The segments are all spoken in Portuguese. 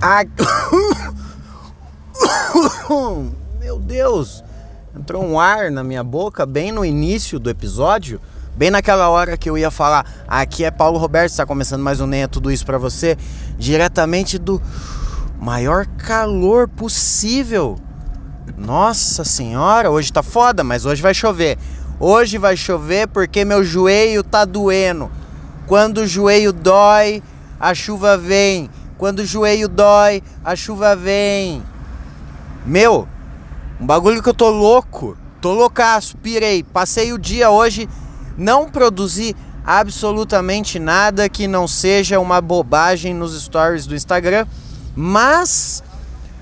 Ah, meu Deus! Entrou um ar na minha boca bem no início do episódio, bem naquela hora que eu ia falar. Aqui é Paulo Roberto, está começando mais um Nem é Tudo Isso para você, diretamente do maior calor possível. Nossa senhora, hoje tá foda, mas hoje vai chover. Hoje vai chover porque meu joelho tá doendo. Quando o joelho dói, a chuva vem. Quando o joelho dói, a chuva vem. Meu, um bagulho que eu tô louco. Tô loucaço, pirei. Passei o dia hoje, não produzi absolutamente nada que não seja uma bobagem nos stories do Instagram. Mas,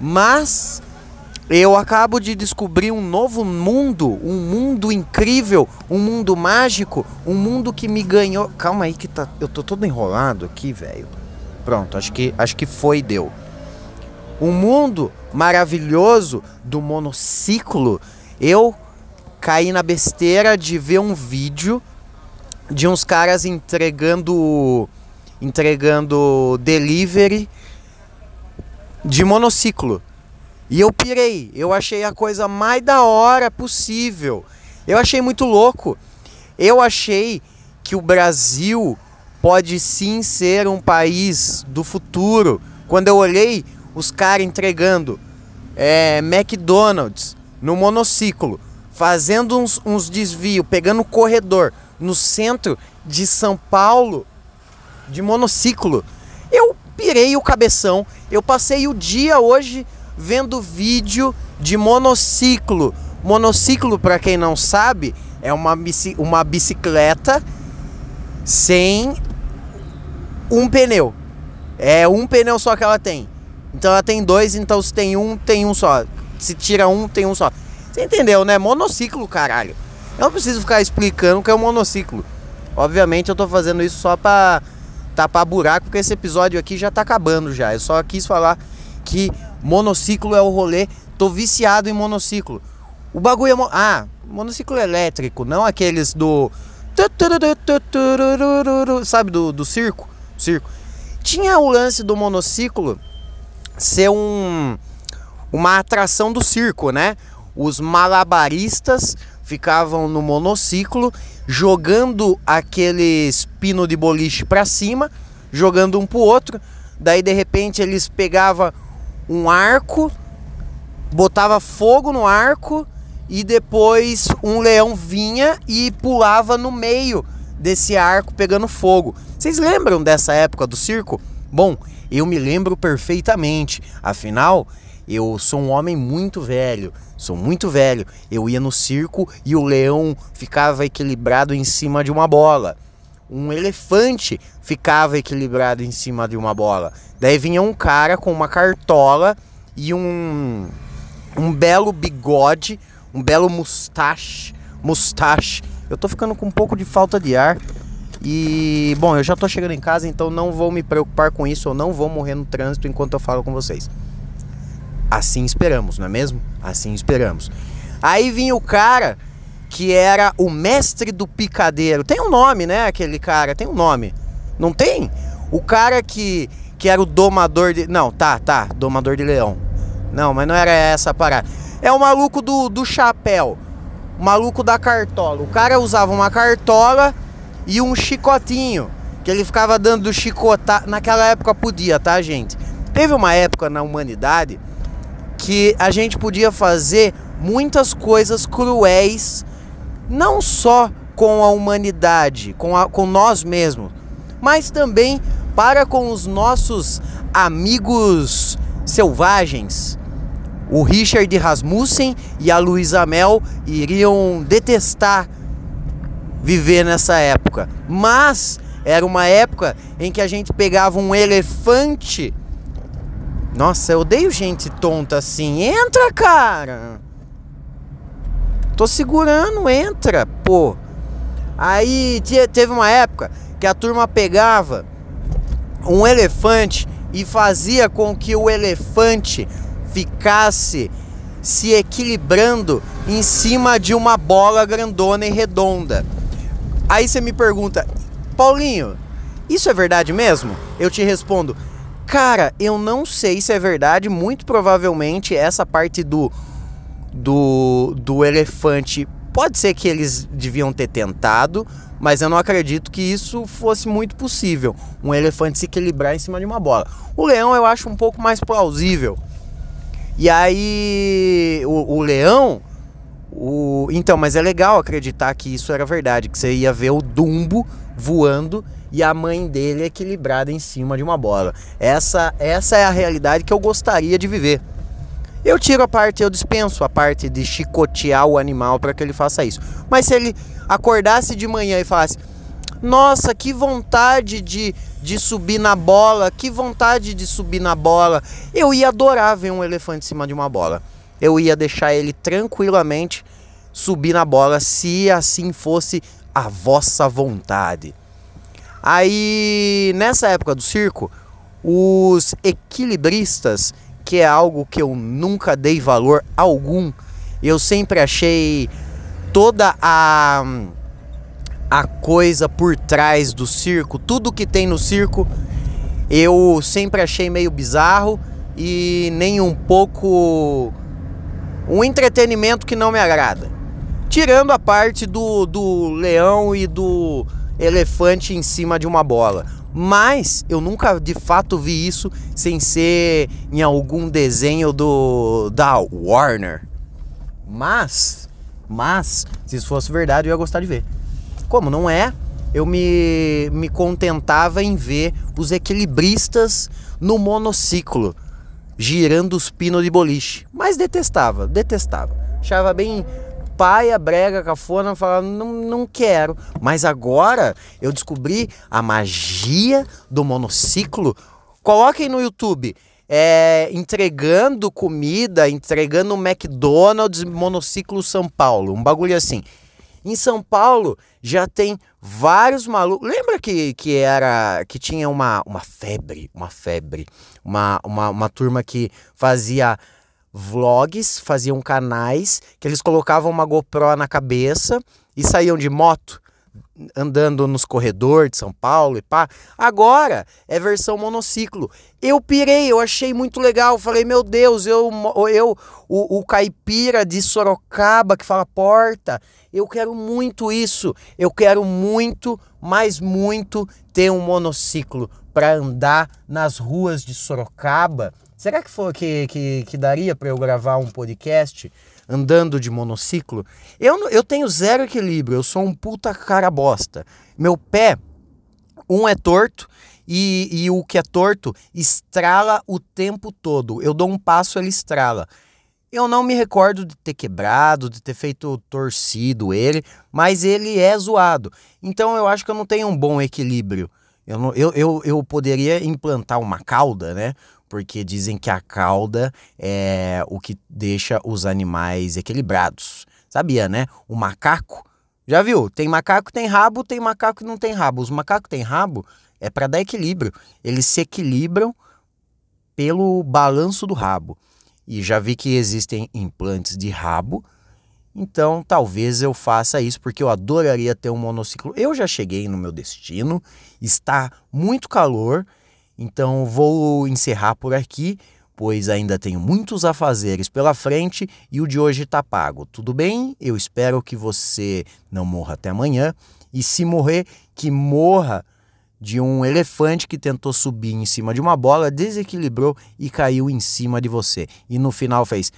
mas, eu acabo de descobrir um novo mundo, um mundo incrível, um mundo mágico, um mundo que me ganhou. Calma aí que tá, eu tô todo enrolado aqui, velho. Pronto, acho que acho que foi deu. Um mundo maravilhoso do monociclo. Eu caí na besteira de ver um vídeo de uns caras entregando entregando delivery de monociclo. E eu pirei, eu achei a coisa mais da hora possível. Eu achei muito louco. Eu achei que o Brasil pode sim ser um país do futuro. Quando eu olhei os caras entregando é, McDonald's no monociclo, fazendo uns, uns desvios, pegando corredor no centro de São Paulo de monociclo, eu pirei o cabeção. Eu passei o dia hoje vendo vídeo de monociclo. Monociclo, para quem não sabe, é uma, uma bicicleta sem um pneu. É um pneu só que ela tem. Então ela tem dois, então se tem um, tem um só. Se tira um, tem um só. Você entendeu, né? Monociclo, caralho. Eu não preciso ficar explicando o que é um monociclo. Obviamente eu tô fazendo isso só pra tapar buraco, porque esse episódio aqui já tá acabando já. Eu só quis falar que monociclo é o rolê. Tô viciado em monociclo. O bagulho é. Mo ah, monociclo elétrico, não aqueles do. Sabe, do, do circo? Circo. Tinha o lance do monociclo ser um, uma atração do circo, né? Os malabaristas ficavam no monociclo jogando aqueles pino de boliche para cima, jogando um pro outro. Daí de repente eles pegavam um arco, botava fogo no arco e depois um leão vinha e pulava no meio desse arco pegando fogo. Vocês lembram dessa época do circo? Bom, eu me lembro perfeitamente. Afinal, eu sou um homem muito velho, sou muito velho. Eu ia no circo e o leão ficava equilibrado em cima de uma bola. Um elefante ficava equilibrado em cima de uma bola. Daí vinha um cara com uma cartola e um um belo bigode, um belo mustache, mustache. Eu tô ficando com um pouco de falta de ar. E, bom, eu já tô chegando em casa, então não vou me preocupar com isso, eu não vou morrer no trânsito enquanto eu falo com vocês. Assim esperamos, não é mesmo? Assim esperamos. Aí vinha o cara que era o mestre do picadeiro. Tem um nome, né, aquele cara? Tem um nome. Não tem? O cara que, que era o domador de. Não, tá, tá, domador de leão. Não, mas não era essa a parada. É o maluco do, do chapéu. O maluco da cartola. O cara usava uma cartola e um chicotinho que ele ficava dando chicotar. Naquela época podia, tá, gente? Teve uma época na humanidade que a gente podia fazer muitas coisas cruéis, não só com a humanidade, com, a, com nós mesmos, mas também para com os nossos amigos selvagens. O Richard Rasmussen e a Luísa Mel iriam detestar viver nessa época. Mas era uma época em que a gente pegava um elefante. Nossa, eu odeio gente tonta assim. Entra, cara! Tô segurando, entra, pô. Aí teve uma época que a turma pegava um elefante e fazia com que o elefante ficasse se equilibrando em cima de uma bola grandona e redonda. Aí você me pergunta, Paulinho, isso é verdade mesmo? Eu te respondo, Cara, eu não sei se é verdade, muito provavelmente essa parte do do, do elefante pode ser que eles deviam ter tentado, mas eu não acredito que isso fosse muito possível. Um elefante se equilibrar em cima de uma bola. O leão eu acho um pouco mais plausível. E aí, o, o leão, o, então, mas é legal acreditar que isso era verdade, que você ia ver o Dumbo voando e a mãe dele equilibrada em cima de uma bola. Essa, essa é a realidade que eu gostaria de viver. Eu tiro a parte, eu dispenso a parte de chicotear o animal para que ele faça isso. Mas se ele acordasse de manhã e falasse: Nossa, que vontade de, de subir na bola, que vontade de subir na bola, eu ia adorar ver um elefante em cima de uma bola. Eu ia deixar ele tranquilamente subir na bola se assim fosse a vossa vontade. Aí, nessa época do circo, os equilibristas que é algo que eu nunca dei valor algum. Eu sempre achei toda a a coisa por trás do circo, tudo que tem no circo, eu sempre achei meio bizarro e nem um pouco um entretenimento que não me agrada. Tirando a parte do, do leão e do elefante em cima de uma bola. Mas eu nunca de fato vi isso sem ser em algum desenho do da Warner. Mas, mas, se isso fosse verdade, eu ia gostar de ver. Como não é, eu me, me contentava em ver os equilibristas no monociclo, girando os pinos de boliche. Mas detestava, detestava. Achava bem paia, brega, cafona, falava, não, não quero. Mas agora eu descobri a magia do monociclo. Coloquem no YouTube. É, entregando comida, entregando McDonald's monociclo São Paulo, um bagulho assim. Em São Paulo já tem vários malucos. Lembra que, que era que tinha uma, uma febre, uma febre, uma, uma, uma turma que fazia vlogs, faziam canais que eles colocavam uma GoPro na cabeça e saíam de moto andando nos corredores de São Paulo e pá. Agora é versão monociclo. Eu pirei, eu achei muito legal. Falei, meu Deus, eu, eu o, o caipira de Sorocaba que fala porta, eu quero muito isso. Eu quero muito, mas muito ter um monociclo para andar nas ruas de Sorocaba Será que, for, que, que, que daria para eu gravar um podcast andando de monociclo? Eu, eu tenho zero equilíbrio, eu sou um puta cara bosta. Meu pé, um é torto e, e o que é torto estrala o tempo todo. Eu dou um passo, ele estrala. Eu não me recordo de ter quebrado, de ter feito torcido ele, mas ele é zoado. Então eu acho que eu não tenho um bom equilíbrio. Eu, não, eu, eu, eu poderia implantar uma cauda, né? Porque dizem que a cauda é o que deixa os animais equilibrados. Sabia, né? O macaco, já viu? Tem macaco tem rabo, tem macaco que não tem rabo. Os macacos têm rabo é para dar equilíbrio. Eles se equilibram pelo balanço do rabo. E já vi que existem implantes de rabo. Então, talvez eu faça isso porque eu adoraria ter um monociclo. Eu já cheguei no meu destino, está muito calor então vou encerrar por aqui, pois ainda tenho muitos afazeres pela frente e o de hoje está pago. Tudo bem? Eu espero que você não morra até amanhã e se morrer, que morra de um elefante que tentou subir em cima de uma bola, desequilibrou e caiu em cima de você. E no final fez